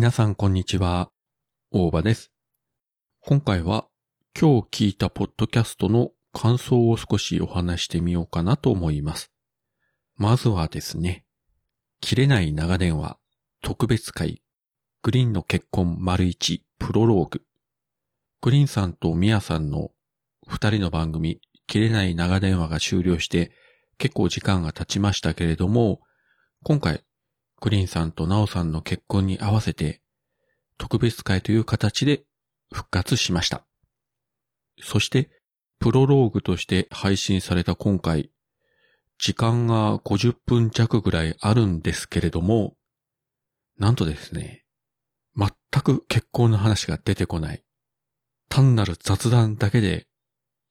皆さんこんにちは。大場です。今回は今日聞いたポッドキャストの感想を少しお話してみようかなと思います。まずはですね、切れない長電話特別会グリーンの結婚丸一プロローググリーンさんとミヤさんの二人の番組切れない長電話が終了して結構時間が経ちましたけれども、今回グリーンさんとナオさんの結婚に合わせて、特別会という形で復活しました。そして、プロローグとして配信された今回、時間が50分弱ぐらいあるんですけれども、なんとですね、全く結婚の話が出てこない。単なる雑談だけで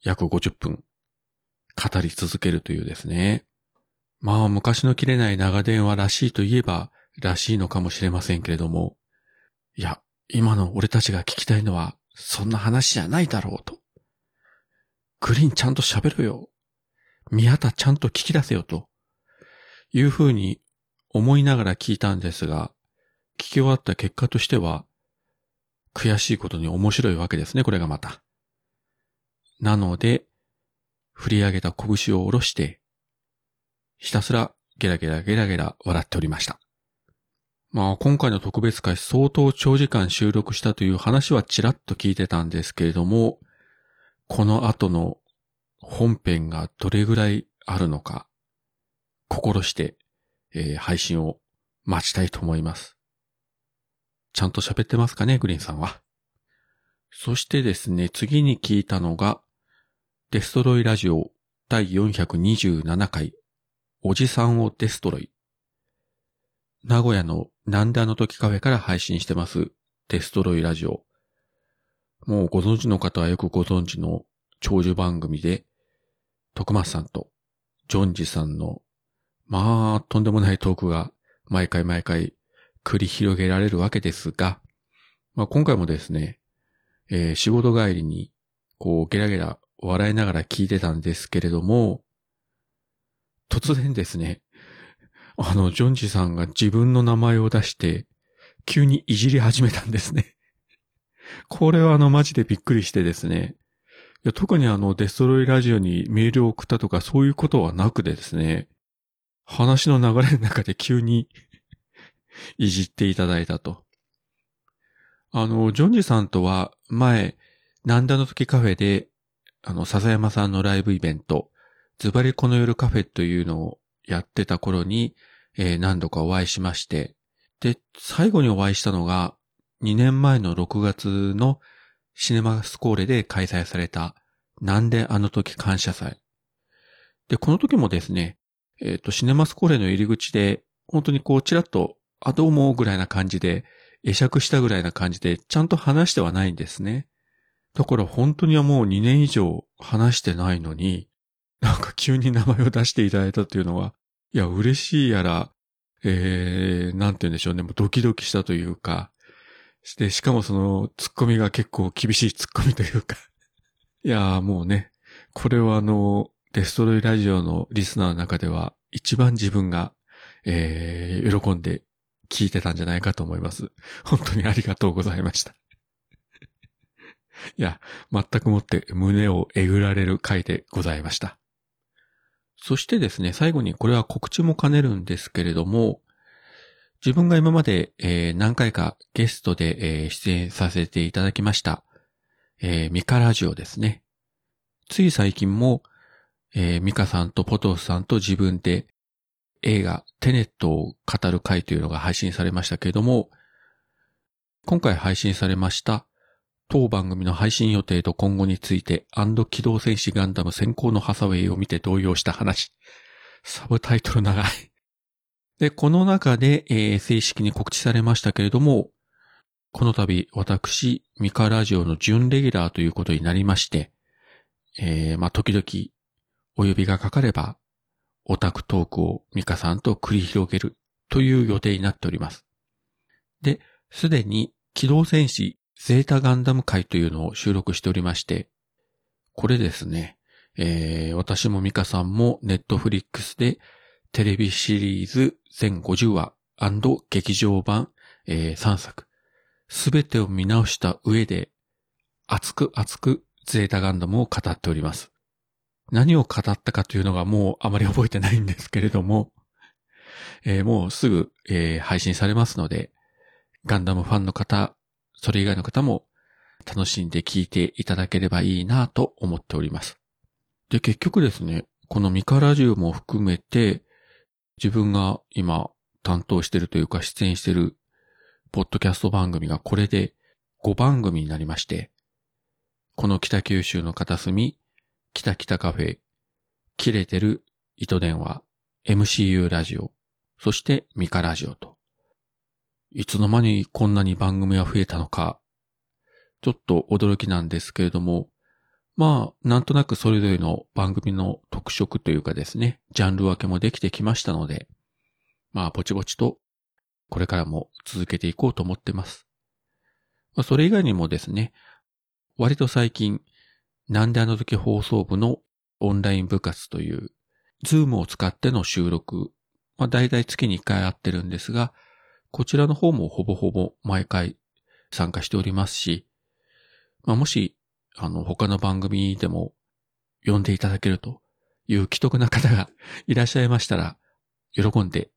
約50分語り続けるというですね。まあ昔の切れない長電話らしいといえばらしいのかもしれませんけれども、いや、今の俺たちが聞きたいのはそんな話じゃないだろうと。グリーンちゃんと喋るよ。宮田ちゃんと聞き出せよと。いうふうに思いながら聞いたんですが、聞き終わった結果としては、悔しいことに面白いわけですね、これがまた。なので、振り上げた拳を下ろして、ひたすらゲラゲラゲラゲラ笑っておりました。まあ今回の特別会相当長時間収録したという話はちらっと聞いてたんですけれども、この後の本編がどれぐらいあるのか、心して、えー配信を待ちたいと思います。ちゃんと喋ってますかね、グリーンさんは。そしてですね、次に聞いたのが、デストロイラジオ第427回、おじさんをデストロイ。名古屋のなんであの時カフェから配信してます、デストロイラジオ。もうご存知の方はよくご存知の長寿番組で、徳松さんとジョンジさんの、まあ、とんでもないトークが毎回毎回繰り広げられるわけですが、まあ今回もですね、えー仕事帰りに、こう、ゲラゲラ笑いながら聞いてたんですけれども、突然ですね、あの、ジョンジさんが自分の名前を出して、急にいじり始めたんですね。これはあの、マジでびっくりしてですね。いや特にあの、デストロイラジオにメールを送ったとかそういうことはなくてですね、話の流れの中で急にいじっていただいたと。あの、ジョンジさんとは前、なんだの時カフェで、あの、笹山さんのライブイベント、ズバリこの夜カフェというのをやってた頃に、えー何度かお会いしまして、で、最後にお会いしたのが、2年前の6月のシネマスコーレで開催された、なんであの時感謝祭。で、この時もですね、えっ、と、シネマスコーレの入り口で、本当にこう、ちらっと、あ、どうも、ぐらいな感じで、会釈したぐらいな感じで、ちゃんと話してはないんですね。だから本当にはもう2年以上話してないのに、なんか急に名前を出していただいたっていうのは、いや、嬉しいやら、えー、なんて言うんでしょうね、もうドキドキしたというか、して、しかもその、ツッコミが結構厳しいツッコミというか、いやーもうね、これはあの、デストロイラジオのリスナーの中では、一番自分が、えー、喜んで聞いてたんじゃないかと思います。本当にありがとうございました。いや、全くもって胸をえぐられる回でございました。そしてですね、最後にこれは告知も兼ねるんですけれども、自分が今まで、えー何回かゲストで、えー出演させていただきました、えーミカラジオですね。つい最近も、えーミカさんとポトフさんと自分で映画テネットを語る回というのが配信されましたけれども、今回配信されました当番組の配信予定と今後について、アンド機動戦士ガンダム先行のハサウェイを見て動揺した話。サブタイトル長い。で、この中で、えー正式に告知されましたけれども、この度、私、ミカラジオの準レギュラーということになりまして、えーまあ、時々、お呼びがかかれば、オタクトークをミカさんと繰り広げるという予定になっております。で、すでに、機動戦士ゼータガンダム会というのを収録しておりまして、これですね、えー私もミカさんもネットフリックスでテレビシリーズ全50話劇場版、え3作、すべてを見直した上で、熱く熱くゼータガンダムを語っております。何を語ったかというのがもうあまり覚えてないんですけれども、えー、もうすぐ、えー、配信されますので、ガンダムファンの方、それ以外の方も楽しんで聞いていただければいいなと思っております。で、結局ですね、このミカラジオも含めて、自分が今担当してるというか出演してるポッドキャスト番組がこれで5番組になりまして、この北九州の片隅、北北カフェ、切れてる糸電話、MCU ラジオ、そしてミカラジオと。いつの間にこんなに番組が増えたのか、ちょっと驚きなんですけれども、まあ、なんとなくそれぞれの番組の特色というかですね、ジャンル分けもできてきましたので、まあ、ぼちぼちと、これからも続けていこうと思ってます。まあ、それ以外にもですね、割と最近、なんであの時放送部のオンライン部活という、ズームを使っての収録、まあ、大体月に1回あってるんですが、こちらの方もほぼほぼ毎回参加しておりますし、まあ、もしあの、他の番組でも呼んでいただけるという既得な方が いらっしゃいましたら、喜んで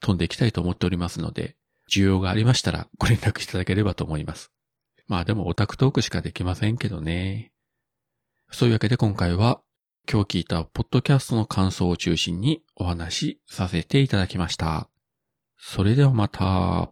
飛んでいきたいと思っておりますので、需要がありましたらご連絡いただければと思います。まあでもオタクトークしかできませんけどね。そういうわけで今回は今日聞いたポッドキャストの感想を中心にお話しさせていただきました。それではまた。